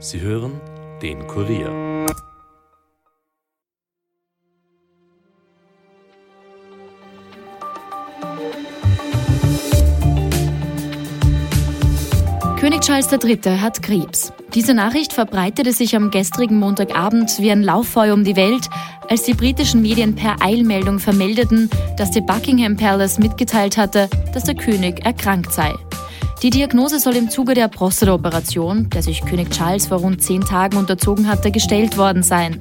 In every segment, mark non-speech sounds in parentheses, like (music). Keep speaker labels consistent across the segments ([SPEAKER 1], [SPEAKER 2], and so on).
[SPEAKER 1] Sie hören den Kurier.
[SPEAKER 2] König Charles III. hat Krebs. Diese Nachricht verbreitete sich am gestrigen Montagabend wie ein Lauffeuer um die Welt, als die britischen Medien per Eilmeldung vermeldeten, dass die Buckingham Palace mitgeteilt hatte, dass der König erkrankt sei. Die Diagnose soll im Zuge der Prostata-Operation, der sich König Charles vor rund zehn Tagen unterzogen hatte, gestellt worden sein.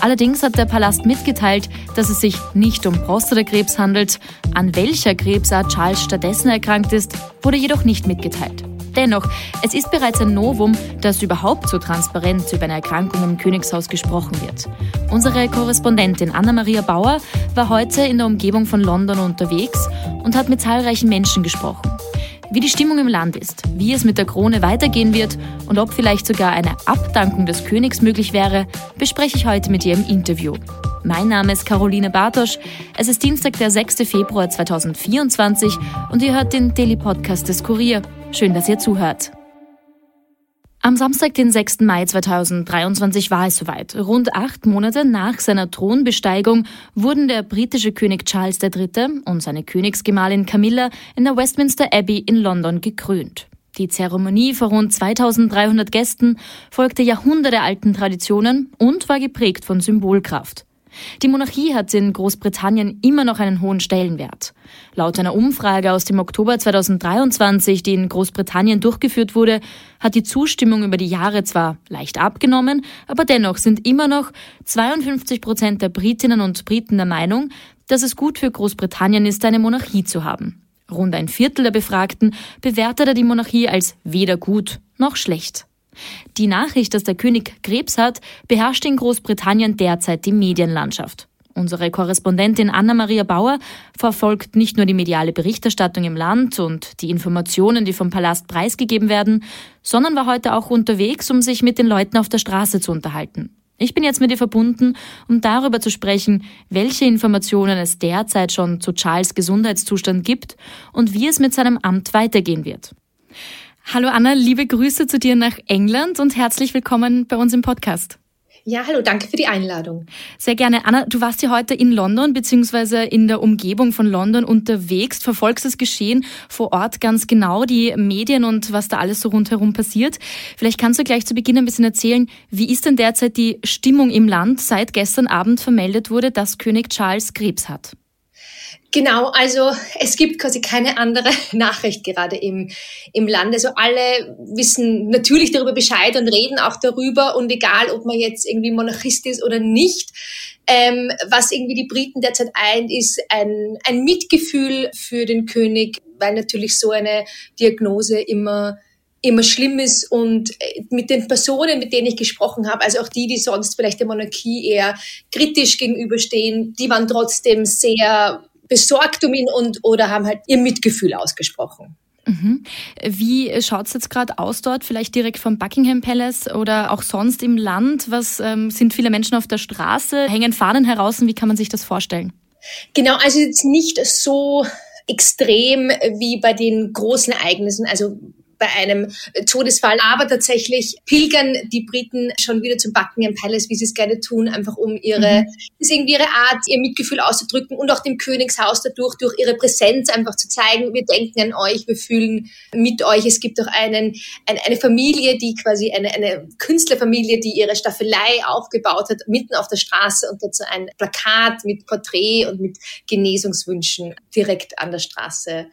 [SPEAKER 2] Allerdings hat der Palast mitgeteilt, dass es sich nicht um Prostatakrebs handelt. An welcher Krebsart Charles stattdessen erkrankt ist, wurde jedoch nicht mitgeteilt. Dennoch, es ist bereits ein Novum, dass überhaupt so transparent über eine Erkrankung im Königshaus gesprochen wird. Unsere Korrespondentin Anna-Maria Bauer war heute in der Umgebung von London unterwegs und hat mit zahlreichen Menschen gesprochen wie die Stimmung im Land ist, wie es mit der Krone weitergehen wird und ob vielleicht sogar eine Abdankung des Königs möglich wäre, bespreche ich heute mit ihr im Interview. Mein Name ist Caroline Bartosch. Es ist Dienstag, der 6. Februar 2024 und ihr hört den Daily Podcast des Kurier. Schön, dass ihr zuhört. Am Samstag, den 6. Mai 2023 war es soweit. Rund acht Monate nach seiner Thronbesteigung wurden der britische König Charles III. und seine Königsgemahlin Camilla in der Westminster Abbey in London gekrönt. Die Zeremonie vor rund 2300 Gästen folgte jahrhundertealten Traditionen und war geprägt von Symbolkraft. Die Monarchie hat in Großbritannien immer noch einen hohen Stellenwert. Laut einer Umfrage aus dem Oktober 2023, die in Großbritannien durchgeführt wurde, hat die Zustimmung über die Jahre zwar leicht abgenommen, aber dennoch sind immer noch 52 Prozent der Britinnen und Briten der Meinung, dass es gut für Großbritannien ist, eine Monarchie zu haben. Rund ein Viertel der Befragten bewertete die Monarchie als weder gut noch schlecht. Die Nachricht, dass der König Krebs hat, beherrscht in Großbritannien derzeit die Medienlandschaft. Unsere Korrespondentin Anna-Maria Bauer verfolgt nicht nur die mediale Berichterstattung im Land und die Informationen, die vom Palast preisgegeben werden, sondern war heute auch unterwegs, um sich mit den Leuten auf der Straße zu unterhalten. Ich bin jetzt mit ihr verbunden, um darüber zu sprechen, welche Informationen es derzeit schon zu Charles Gesundheitszustand gibt und wie es mit seinem Amt weitergehen wird. Hallo Anna, liebe Grüße zu dir nach England und herzlich willkommen bei uns im Podcast.
[SPEAKER 3] Ja, hallo, danke für die Einladung.
[SPEAKER 2] Sehr gerne. Anna, du warst ja heute in London bzw. in der Umgebung von London unterwegs, verfolgst das Geschehen vor Ort ganz genau, die Medien und was da alles so rundherum passiert. Vielleicht kannst du gleich zu Beginn ein bisschen erzählen, wie ist denn derzeit die Stimmung im Land, seit gestern Abend vermeldet wurde, dass König Charles Krebs hat?
[SPEAKER 3] Genau, also es gibt quasi keine andere (laughs) Nachricht gerade im, im Land. Also alle wissen natürlich darüber Bescheid und reden auch darüber und egal, ob man jetzt irgendwie Monarchist ist oder nicht, ähm, was irgendwie die Briten derzeit eint, ist ein, ein Mitgefühl für den König, weil natürlich so eine Diagnose immer immer schlimm ist und äh, mit den Personen, mit denen ich gesprochen habe, also auch die, die sonst vielleicht der Monarchie eher kritisch gegenüberstehen, die waren trotzdem sehr besorgt um ihn und oder haben halt ihr Mitgefühl ausgesprochen.
[SPEAKER 2] Mhm. Wie schaut es jetzt gerade aus dort, vielleicht direkt vom Buckingham Palace oder auch sonst im Land? Was ähm, sind viele Menschen auf der Straße? Hängen Fahnen heraus? Und wie kann man sich das vorstellen?
[SPEAKER 3] Genau, also jetzt nicht so extrem wie bei den großen Ereignissen. Also bei einem Todesfall. Aber tatsächlich pilgern die Briten schon wieder zum Buckingham Palace, wie sie es gerne tun, einfach um ihre, mhm. ist irgendwie ihre Art, ihr Mitgefühl auszudrücken und auch dem Königshaus dadurch, durch ihre Präsenz einfach zu zeigen, wir denken an euch, wir fühlen mit euch. Es gibt auch einen, eine, eine Familie, die quasi eine, eine Künstlerfamilie, die ihre Staffelei aufgebaut hat, mitten auf der Straße und dazu ein Plakat mit Porträt und mit Genesungswünschen direkt an der Straße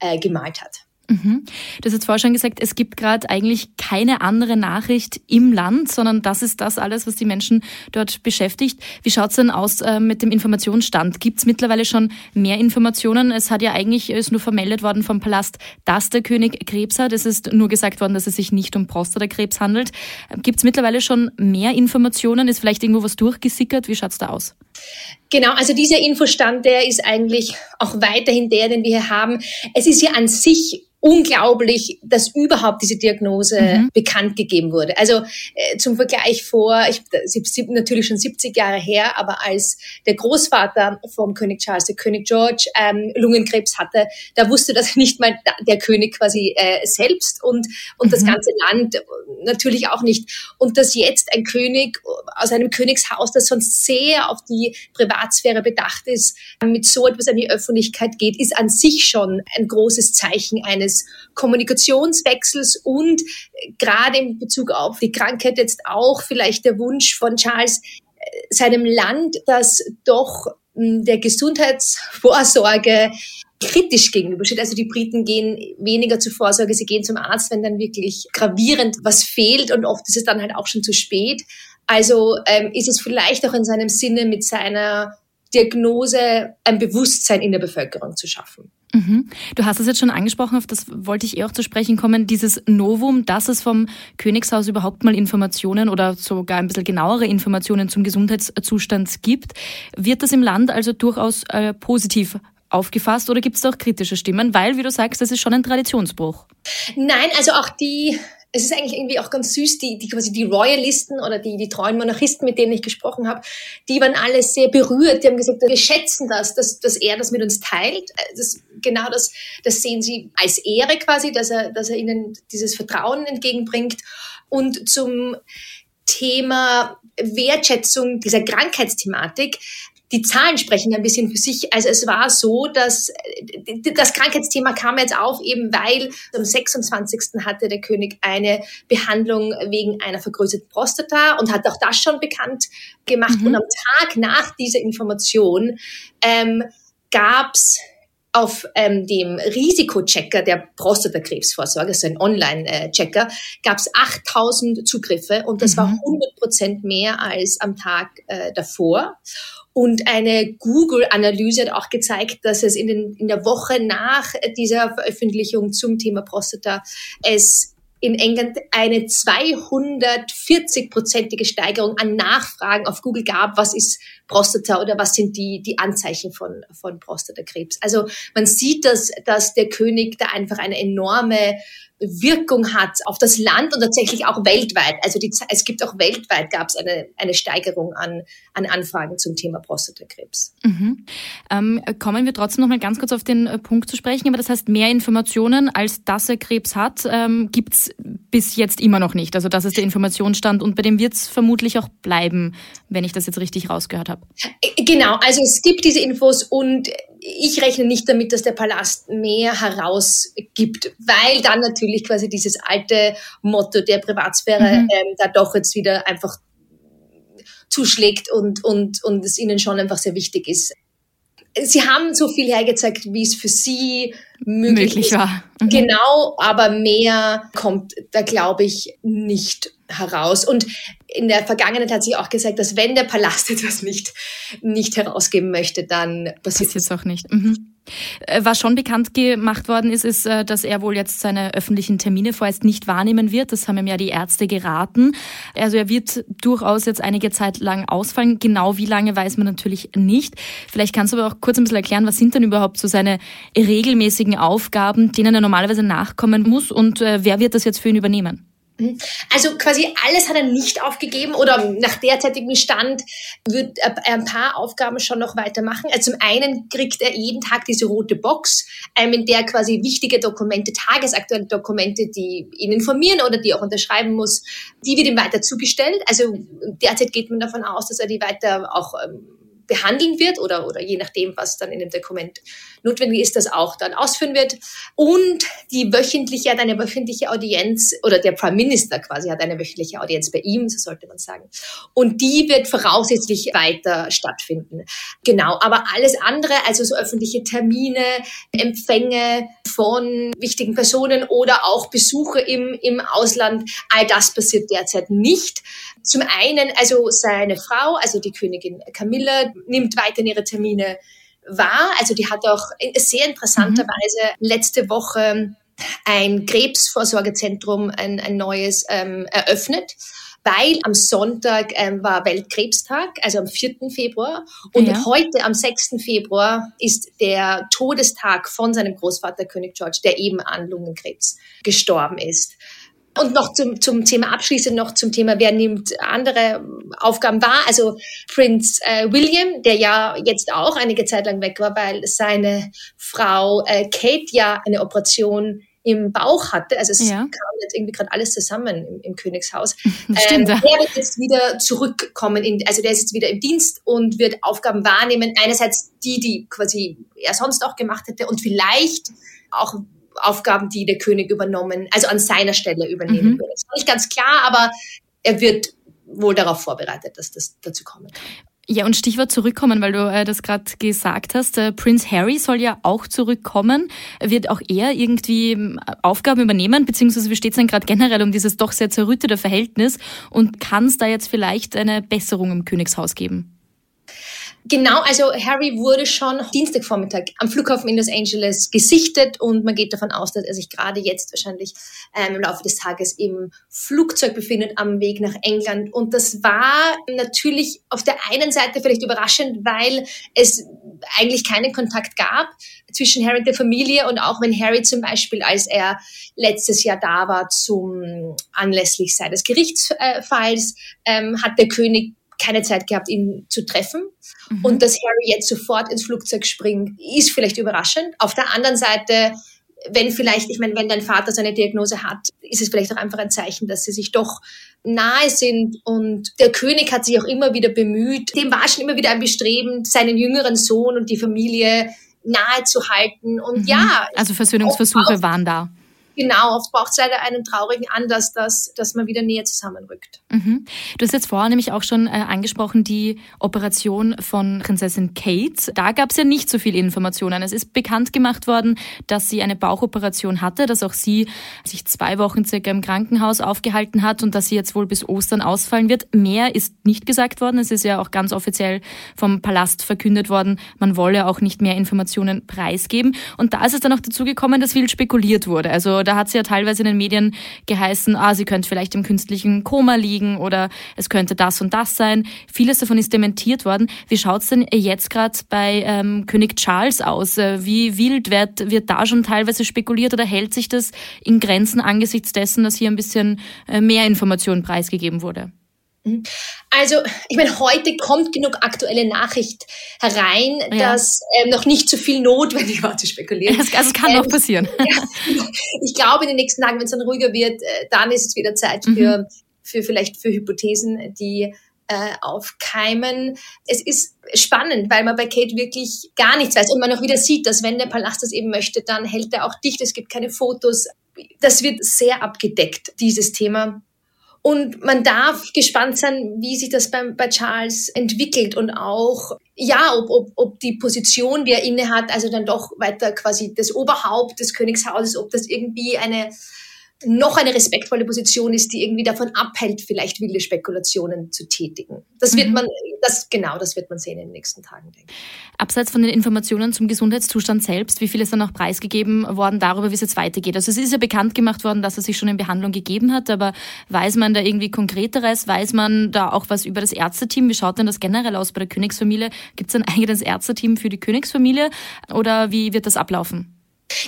[SPEAKER 3] äh, gemalt hat.
[SPEAKER 2] Mhm. Du hast jetzt vorher schon gesagt, es gibt gerade eigentlich keine andere Nachricht im Land, sondern das ist das alles, was die Menschen dort beschäftigt. Wie schaut es denn aus äh, mit dem Informationsstand? Gibt es mittlerweile schon mehr Informationen? Es hat ja eigentlich ist nur vermeldet worden vom Palast, dass der König Krebs hat. Es ist nur gesagt worden, dass es sich nicht um Prostatakrebs handelt. Gibt es mittlerweile schon mehr Informationen? Ist vielleicht irgendwo was durchgesickert? Wie schaut es da aus?
[SPEAKER 3] Genau, also dieser Infostand, der ist eigentlich auch weiterhin der, den wir hier haben. Es ist ja an sich unglaublich, dass überhaupt diese Diagnose mhm. bekannt gegeben wurde. Also äh, zum Vergleich vor, ich, natürlich schon 70 Jahre her, aber als der Großvater vom König Charles, der König George, ähm, Lungenkrebs hatte, da wusste das (laughs) nicht mal der König quasi äh, selbst und, und mhm. das ganze Land natürlich auch nicht. Und dass jetzt ein König aus einem Königshaus, das sonst sehr auf die Privatsphäre bedacht ist, mit so etwas an die Öffentlichkeit geht, ist an sich schon ein großes Zeichen eines Kommunikationswechsels und gerade in Bezug auf die Krankheit jetzt auch vielleicht der Wunsch von Charles, äh, seinem Land, das doch hm, der Gesundheitsvorsorge kritisch gegenübersteht. Also die Briten gehen weniger zur Vorsorge, sie gehen zum Arzt, wenn dann wirklich gravierend was fehlt und oft ist es dann halt auch schon zu spät. Also ähm, ist es vielleicht auch in seinem Sinne mit seiner Diagnose ein Bewusstsein in der Bevölkerung zu schaffen.
[SPEAKER 2] Mhm. Du hast es jetzt schon angesprochen, auf das wollte ich eh auch zu sprechen kommen, dieses Novum, dass es vom Königshaus überhaupt mal Informationen oder sogar ein bisschen genauere Informationen zum Gesundheitszustand gibt. Wird das im Land also durchaus äh, positiv aufgefasst oder gibt es auch kritische Stimmen? Weil, wie du sagst, das ist schon ein Traditionsbruch.
[SPEAKER 3] Nein, also auch die es ist eigentlich irgendwie auch ganz süß, die, die quasi die Royalisten oder die, die treuen Monarchisten, mit denen ich gesprochen habe, die waren alle sehr berührt. Die haben gesagt, wir schätzen das, dass, dass er das mit uns teilt. Das, genau das, das sehen sie als Ehre quasi, dass er, dass er ihnen dieses Vertrauen entgegenbringt. Und zum Thema Wertschätzung dieser Krankheitsthematik die Zahlen sprechen ein bisschen für sich. Also es war so, dass das Krankheitsthema kam jetzt auf, eben weil am 26. hatte der König eine Behandlung wegen einer vergrößerten Prostata und hat auch das schon bekannt gemacht. Mhm. Und am Tag nach dieser Information ähm, gab es auf ähm, dem Risikochecker der Prostatakrebsvorsorge, also ein Online-Checker, gab es 8000 Zugriffe und das mhm. war 100 Prozent mehr als am Tag äh, davor. Und eine Google-Analyse hat auch gezeigt, dass es in, den, in der Woche nach dieser Veröffentlichung zum Thema Prostata es in England eine 240-prozentige Steigerung an Nachfragen auf Google gab, was ist Prostata oder was sind die, die Anzeichen von, von Prostatakrebs. Also man sieht, dass, dass der König da einfach eine enorme Wirkung hat auf das Land und tatsächlich auch weltweit. Also die, es gibt auch weltweit gab es eine, eine Steigerung an, an Anfragen zum Thema Prostatakrebs.
[SPEAKER 2] Mhm. Ähm, kommen wir trotzdem noch mal ganz kurz auf den äh, Punkt zu sprechen. Aber das heißt, mehr Informationen, als dass er Krebs hat, ähm, gibt es bis jetzt immer noch nicht. Also das ist der Informationsstand und bei dem wird es vermutlich auch bleiben, wenn ich das jetzt richtig rausgehört habe.
[SPEAKER 3] Äh, genau, also es gibt diese Infos und ich rechne nicht damit, dass der Palast mehr herausgibt, weil dann natürlich quasi dieses alte Motto der Privatsphäre mhm. ähm, da doch jetzt wieder einfach zuschlägt und, und, und es ihnen schon einfach sehr wichtig ist. Sie haben so viel hergezeigt, wie es für sie möglich, möglich war. Mhm. Genau, aber mehr kommt da, glaube ich, nicht heraus. Und in der Vergangenheit hat sich auch gesagt, dass wenn der Palast (laughs) etwas nicht, nicht herausgeben möchte, dann passiert
[SPEAKER 2] es auch nicht. Mhm. Äh, was schon bekannt gemacht worden ist, ist, äh, dass er wohl jetzt seine öffentlichen Termine vorerst nicht wahrnehmen wird. Das haben ihm ja die Ärzte geraten. Also er wird durchaus jetzt einige Zeit lang ausfallen. Genau wie lange weiß man natürlich nicht. Vielleicht kannst du aber auch kurz ein bisschen erklären, was sind denn überhaupt so seine regelmäßigen Aufgaben, denen er normalerweise nachkommen muss und äh, wer wird das jetzt für ihn übernehmen?
[SPEAKER 3] Mhm. Also quasi alles hat er nicht aufgegeben oder nach derzeitigem Stand wird er ein paar Aufgaben schon noch weitermachen. Also zum einen kriegt er jeden Tag diese rote Box, ähm, in der quasi wichtige Dokumente, tagesaktuelle Dokumente, die ihn informieren oder die er auch unterschreiben muss, die wird ihm weiter zugestellt. Also derzeit geht man davon aus, dass er die weiter auch ähm, behandeln wird oder, oder je nachdem, was dann in dem Dokument notwendig ist, das auch dann ausführen wird. Und die wöchentliche hat eine wöchentliche Audienz oder der Prime Minister quasi hat eine wöchentliche Audienz bei ihm, so sollte man sagen. Und die wird voraussichtlich weiter stattfinden. Genau, aber alles andere, also so öffentliche Termine, Empfänge von wichtigen Personen oder auch Besuche im, im Ausland, all das passiert derzeit nicht. Zum einen, also seine Frau, also die Königin Camilla, nimmt weiterhin ihre Termine wahr. Also die hat auch sehr interessanterweise mhm. letzte Woche ein Krebsvorsorgezentrum, ein, ein neues ähm, eröffnet weil am Sonntag ähm, war Weltkrebstag, also am 4. Februar. Und ja. heute, am 6. Februar, ist der Todestag von seinem Großvater König George, der eben an Lungenkrebs gestorben ist. Und noch zum, zum Thema abschließend noch zum Thema, wer nimmt andere Aufgaben wahr. Also Prinz äh, William, der ja jetzt auch einige Zeit lang weg war, weil seine Frau äh, Kate ja eine Operation im Bauch hatte. Also es ja. kam jetzt irgendwie gerade alles zusammen im, im Königshaus. (laughs)
[SPEAKER 2] Stimmt. Ähm,
[SPEAKER 3] der wird jetzt wieder zurückkommen, in, also der ist jetzt wieder im Dienst und wird Aufgaben wahrnehmen. Einerseits die, die quasi er sonst auch gemacht hätte und vielleicht auch Aufgaben, die der König übernommen, also an seiner Stelle übernehmen mhm. würde. Das ist nicht ganz klar, aber er wird wohl darauf vorbereitet, dass das dazu kommen kann.
[SPEAKER 2] Ja, und Stichwort zurückkommen, weil du äh, das gerade gesagt hast. Äh, Prince Harry soll ja auch zurückkommen. Wird auch er irgendwie ähm, Aufgaben übernehmen, beziehungsweise wie steht es denn gerade generell um dieses doch sehr zerrüttete Verhältnis? Und kann es da jetzt vielleicht eine Besserung im Königshaus geben?
[SPEAKER 3] Genau, also Harry wurde schon Dienstagvormittag am Flughafen in Los Angeles gesichtet und man geht davon aus, dass er sich gerade jetzt wahrscheinlich ähm, im Laufe des Tages im Flugzeug befindet am Weg nach England. Und das war natürlich auf der einen Seite vielleicht überraschend, weil es eigentlich keinen Kontakt gab zwischen Harry und der Familie und auch wenn Harry zum Beispiel, als er letztes Jahr da war zum anlässlich seines Gerichtsfalls, ähm, hat der König keine Zeit gehabt, ihn zu treffen. Mhm. Und dass Harry jetzt sofort ins Flugzeug springt, ist vielleicht überraschend. Auf der anderen Seite, wenn vielleicht, ich meine, wenn dein Vater seine Diagnose hat, ist es vielleicht auch einfach ein Zeichen, dass sie sich doch nahe sind. Und der König hat sich auch immer wieder bemüht. Dem war schon immer wieder ein Bestreben, seinen jüngeren Sohn und die Familie nahe zu halten. Und mhm. ja.
[SPEAKER 2] Also Versöhnungsversuche waren da.
[SPEAKER 3] Genau, oft braucht es leider einen traurigen Anlass, dass, dass man wieder näher zusammenrückt.
[SPEAKER 2] Mhm. Du hast jetzt vorher nämlich auch schon äh, angesprochen, die Operation von Prinzessin Kate. Da gab es ja nicht so viele Informationen. Es ist bekannt gemacht worden, dass sie eine Bauchoperation hatte, dass auch sie sich zwei Wochen circa im Krankenhaus aufgehalten hat und dass sie jetzt wohl bis Ostern ausfallen wird. Mehr ist nicht gesagt worden. Es ist ja auch ganz offiziell vom Palast verkündet worden, man wolle auch nicht mehr Informationen preisgeben. Und da ist es dann auch dazu gekommen, dass viel spekuliert wurde. Also da hat es ja teilweise in den Medien geheißen, ah, sie könnte vielleicht im künstlichen Koma liegen oder es könnte das und das sein. Vieles davon ist dementiert worden. Wie schaut's denn jetzt gerade bei ähm, König Charles aus? Äh, wie wild wird, wird da schon teilweise spekuliert oder hält sich das in Grenzen angesichts dessen, dass hier ein bisschen äh, mehr Information preisgegeben wurde?
[SPEAKER 3] Mhm. Also, ich meine, heute kommt genug aktuelle Nachricht herein, ja. dass ähm, noch nicht so viel notwendig (laughs) war zu spekulieren.
[SPEAKER 2] Das, also, kann ähm, noch passieren. (laughs) Ja,
[SPEAKER 3] ich glaube, in den nächsten Tagen, wenn es dann ruhiger wird, äh, dann ist es wieder Zeit mhm. für, für vielleicht für Hypothesen, die äh, aufkeimen. Es ist spannend, weil man bei Kate wirklich gar nichts weiß und man auch wieder sieht, dass wenn der Palast das eben möchte, dann hält er auch dicht. Es gibt keine Fotos. Das wird sehr abgedeckt, dieses Thema. Und man darf gespannt sein, wie sich das bei, bei Charles entwickelt und auch, ja, ob, ob, ob die Position, die er inne hat, also dann doch weiter quasi das Oberhaupt des Königshauses, ob das irgendwie eine noch eine respektvolle Position ist, die irgendwie davon abhält, vielleicht wilde Spekulationen zu tätigen. Das wird mhm. man, das, genau, das wird man sehen in den nächsten Tagen, denke ich.
[SPEAKER 2] Abseits von den Informationen zum Gesundheitszustand selbst, wie viel ist dann auch preisgegeben worden darüber, wie es jetzt weitergeht? Also es ist ja bekannt gemacht worden, dass er sich schon in Behandlung gegeben hat, aber weiß man da irgendwie konkreteres? Weiß man da auch was über das Ärzteteam? Wie schaut denn das generell aus bei der Königsfamilie? Gibt es ein eigenes Ärzteteam für die Königsfamilie oder wie wird das ablaufen?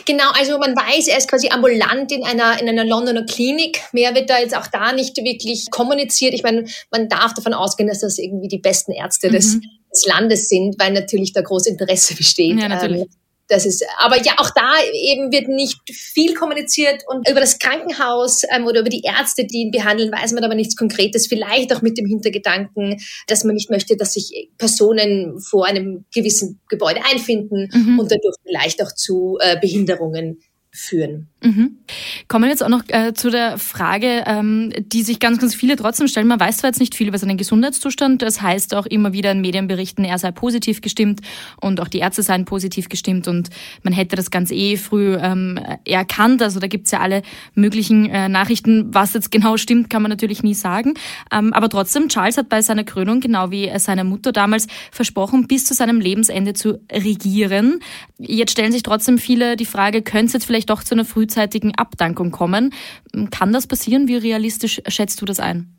[SPEAKER 3] Genau, also man weiß, er ist quasi ambulant in einer, in einer Londoner Klinik. Mehr wird da jetzt auch da nicht wirklich kommuniziert. Ich meine, man darf davon ausgehen, dass das irgendwie die besten Ärzte mhm. des, des Landes sind, weil natürlich da großes Interesse besteht. Ja, natürlich. Ähm, das ist, aber ja, auch da eben wird nicht viel kommuniziert und über das Krankenhaus ähm, oder über die Ärzte, die ihn behandeln, weiß man aber nichts Konkretes. Vielleicht auch mit dem Hintergedanken, dass man nicht möchte, dass sich Personen vor einem gewissen Gebäude einfinden mhm. und dadurch vielleicht auch zu äh, Behinderungen führen.
[SPEAKER 2] Mhm. Kommen wir jetzt auch noch äh, zu der Frage, ähm, die sich ganz, ganz viele trotzdem stellen. Man weiß zwar jetzt nicht viel über seinen Gesundheitszustand, das heißt auch immer wieder in Medienberichten, er sei positiv gestimmt und auch die Ärzte seien positiv gestimmt und man hätte das ganz eh früh ähm, erkannt. Also da gibt's ja alle möglichen äh, Nachrichten. Was jetzt genau stimmt, kann man natürlich nie sagen. Ähm, aber trotzdem, Charles hat bei seiner Krönung, genau wie seine Mutter damals, versprochen, bis zu seinem Lebensende zu regieren. Jetzt stellen sich trotzdem viele die Frage, könnte es jetzt vielleicht doch zu einer frühzeitigen Abdankung kommen? Kann das passieren? Wie realistisch schätzt du das ein?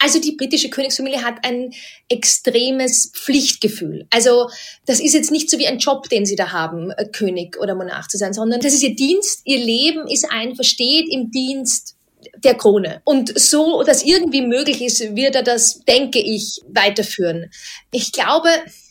[SPEAKER 3] Also die britische Königsfamilie hat ein extremes Pflichtgefühl. Also das ist jetzt nicht so wie ein Job, den sie da haben, äh, König oder Monarch zu sein, sondern das ist ihr Dienst, ihr Leben ist ein Versteht im Dienst der Krone. Und so, dass irgendwie möglich ist, wird er das, denke ich, weiterführen. Ich glaube,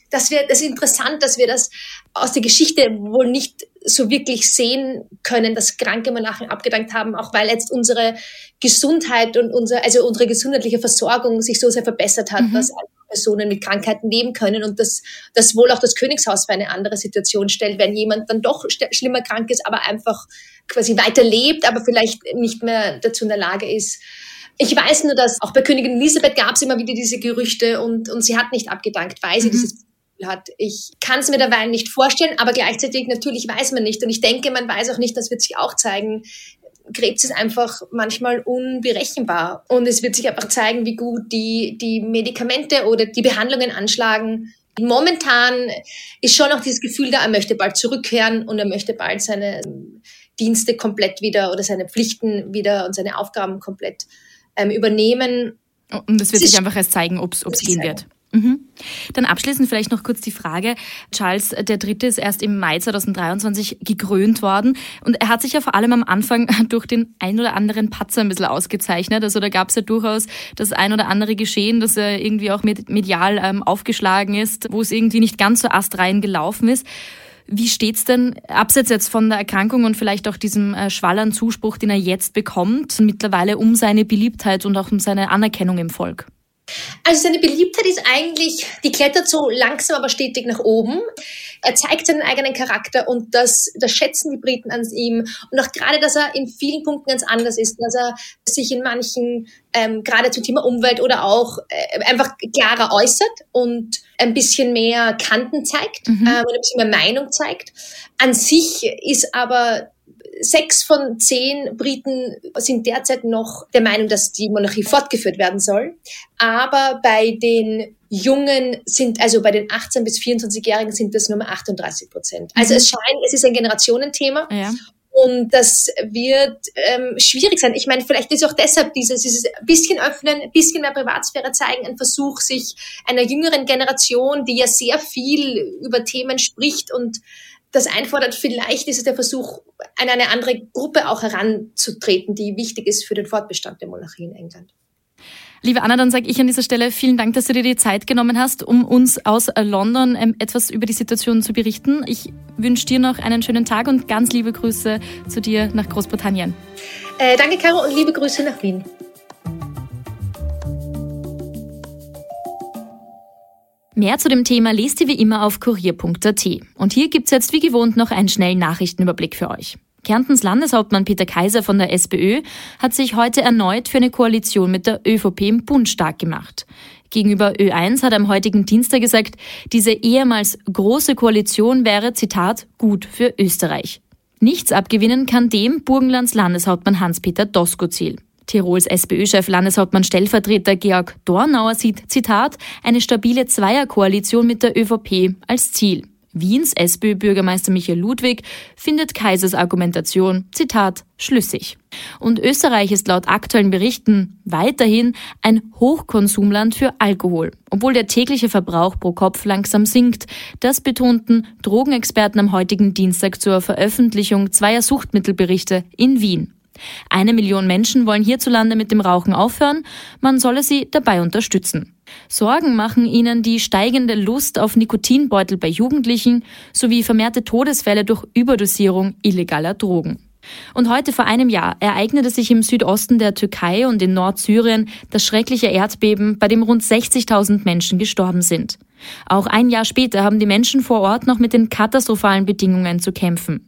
[SPEAKER 3] dass wir, das ist interessant, dass wir das aus der Geschichte wohl nicht so wirklich sehen können, dass kranke Monarchen abgedankt haben, auch weil jetzt unsere Gesundheit und unser, also unsere gesundheitliche Versorgung sich so sehr verbessert hat, mhm. dass Personen mit Krankheiten leben können und dass das wohl auch das Königshaus für eine andere Situation stellt, wenn jemand dann doch schlimmer krank ist, aber einfach quasi weiter lebt, aber vielleicht nicht mehr dazu in der Lage ist. Ich weiß nur, dass auch bei Königin Elisabeth gab es immer wieder diese Gerüchte und, und sie hat nicht abgedankt, weil sie mhm. dieses hat. Ich kann es mir dabei nicht vorstellen, aber gleichzeitig natürlich weiß man nicht. Und ich denke, man weiß auch nicht, das wird sich auch zeigen. Krebs ist einfach manchmal unberechenbar. Und es wird sich einfach zeigen, wie gut die, die Medikamente oder die Behandlungen anschlagen. Momentan ist schon noch dieses Gefühl da, er möchte bald zurückkehren und er möchte bald seine Dienste komplett wieder oder seine Pflichten wieder und seine Aufgaben komplett ähm, übernehmen.
[SPEAKER 2] Und es wird sich einfach erst zeigen, ob es gehen wird. Mhm. Dann abschließend vielleicht noch kurz die Frage. Charles III. ist erst im Mai 2023 gekrönt worden und er hat sich ja vor allem am Anfang (laughs) durch den ein oder anderen Patzer ein bisschen ausgezeichnet. Also da gab es ja durchaus das ein oder andere Geschehen, das er irgendwie auch medial ähm, aufgeschlagen ist, wo es irgendwie nicht ganz so astrein gelaufen ist. Wie steht's denn abseits jetzt von der Erkrankung und vielleicht auch diesem äh, Schwall an Zuspruch, den er jetzt bekommt, mittlerweile um seine Beliebtheit und auch um seine Anerkennung im Volk?
[SPEAKER 3] Also seine Beliebtheit ist eigentlich, die klettert so langsam aber stetig nach oben. Er zeigt seinen eigenen Charakter und das, das schätzen die Briten an ihm. Und auch gerade, dass er in vielen Punkten ganz anders ist, dass er sich in manchen, ähm, gerade zum Thema Umwelt oder auch äh, einfach klarer äußert und ein bisschen mehr Kanten zeigt mhm. äh, und ein bisschen mehr Meinung zeigt. An sich ist aber sechs von zehn Briten sind derzeit noch der Meinung, dass die Monarchie fortgeführt werden soll. Aber bei den Jungen sind, also bei den 18- bis 24-Jährigen sind das nur mal 38 Prozent. Also mhm. es scheint, es ist ein Generationenthema. Ja. Und das wird ähm, schwierig sein. Ich meine, vielleicht ist auch deshalb dieses, dieses bisschen öffnen, ein bisschen mehr Privatsphäre zeigen, ein Versuch, sich einer jüngeren Generation, die ja sehr viel über Themen spricht und das einfordert, vielleicht ist es der Versuch, an eine andere Gruppe auch heranzutreten, die wichtig ist für den Fortbestand der Monarchie in England.
[SPEAKER 2] Liebe Anna, dann sage ich an dieser Stelle vielen Dank, dass du dir die Zeit genommen hast, um uns aus London ähm, etwas über die Situation zu berichten. Ich wünsche dir noch einen schönen Tag und ganz liebe Grüße zu dir nach Großbritannien.
[SPEAKER 3] Äh, danke, Caro, und liebe Grüße nach Wien.
[SPEAKER 2] Mehr zu dem Thema lest ihr wie immer auf kurier.at. Und hier gibt's jetzt wie gewohnt noch einen schnellen Nachrichtenüberblick für euch. Kärntens Landeshauptmann Peter Kaiser von der SPÖ hat sich heute erneut für eine Koalition mit der ÖVP im Bund stark gemacht. Gegenüber Ö1 hat er am heutigen Dienstag gesagt, diese ehemals große Koalition wäre, Zitat, gut für Österreich. Nichts abgewinnen kann dem Burgenlands Landeshauptmann Hans-Peter Doskozil. Tirols SPÖ-Chef Landeshauptmann Stellvertreter Georg Dornauer sieht, Zitat, eine stabile Zweierkoalition mit der ÖVP als Ziel. Wiens SPÖ-Bürgermeister Michael Ludwig findet Kaisers Argumentation, Zitat, schlüssig. Und Österreich ist laut aktuellen Berichten weiterhin ein Hochkonsumland für Alkohol, obwohl der tägliche Verbrauch pro Kopf langsam sinkt. Das betonten Drogenexperten am heutigen Dienstag zur Veröffentlichung zweier Suchtmittelberichte in Wien. Eine Million Menschen wollen hierzulande mit dem Rauchen aufhören, man solle sie dabei unterstützen. Sorgen machen ihnen die steigende Lust auf Nikotinbeutel bei Jugendlichen sowie vermehrte Todesfälle durch Überdosierung illegaler Drogen. Und heute vor einem Jahr ereignete sich im Südosten der Türkei und in Nordsyrien das schreckliche Erdbeben, bei dem rund 60.000 Menschen gestorben sind. Auch ein Jahr später haben die Menschen vor Ort noch mit den katastrophalen Bedingungen zu kämpfen.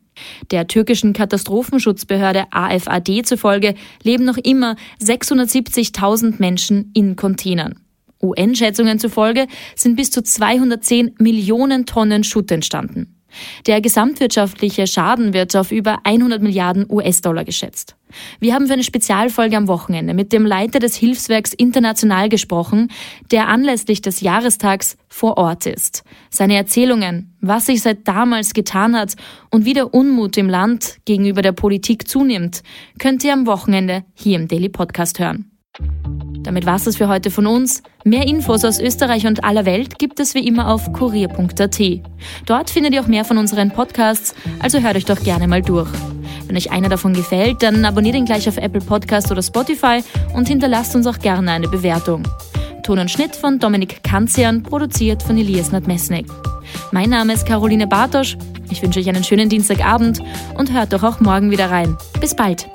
[SPEAKER 2] Der türkischen Katastrophenschutzbehörde AFAD zufolge leben noch immer 670.000 Menschen in Containern. UN-Schätzungen zufolge sind bis zu 210 Millionen Tonnen Schutt entstanden. Der gesamtwirtschaftliche Schaden wird auf über 100 Milliarden US-Dollar geschätzt. Wir haben für eine Spezialfolge am Wochenende mit dem Leiter des Hilfswerks International gesprochen, der anlässlich des Jahrestags vor Ort ist. Seine Erzählungen, was sich seit damals getan hat und wie der Unmut im Land gegenüber der Politik zunimmt, könnt ihr am Wochenende hier im Daily Podcast hören. Damit war es für heute von uns. Mehr Infos aus Österreich und aller Welt gibt es wie immer auf kurier.at. Dort findet ihr auch mehr von unseren Podcasts, also hört euch doch gerne mal durch. Wenn euch einer davon gefällt, dann abonniert ihn gleich auf Apple Podcast oder Spotify und hinterlasst uns auch gerne eine Bewertung. Ton und Schnitt von Dominik Kanzian, produziert von Elias Nadmesnik. Mein Name ist Caroline Bartosch. Ich wünsche euch einen schönen Dienstagabend und hört doch auch morgen wieder rein. Bis bald.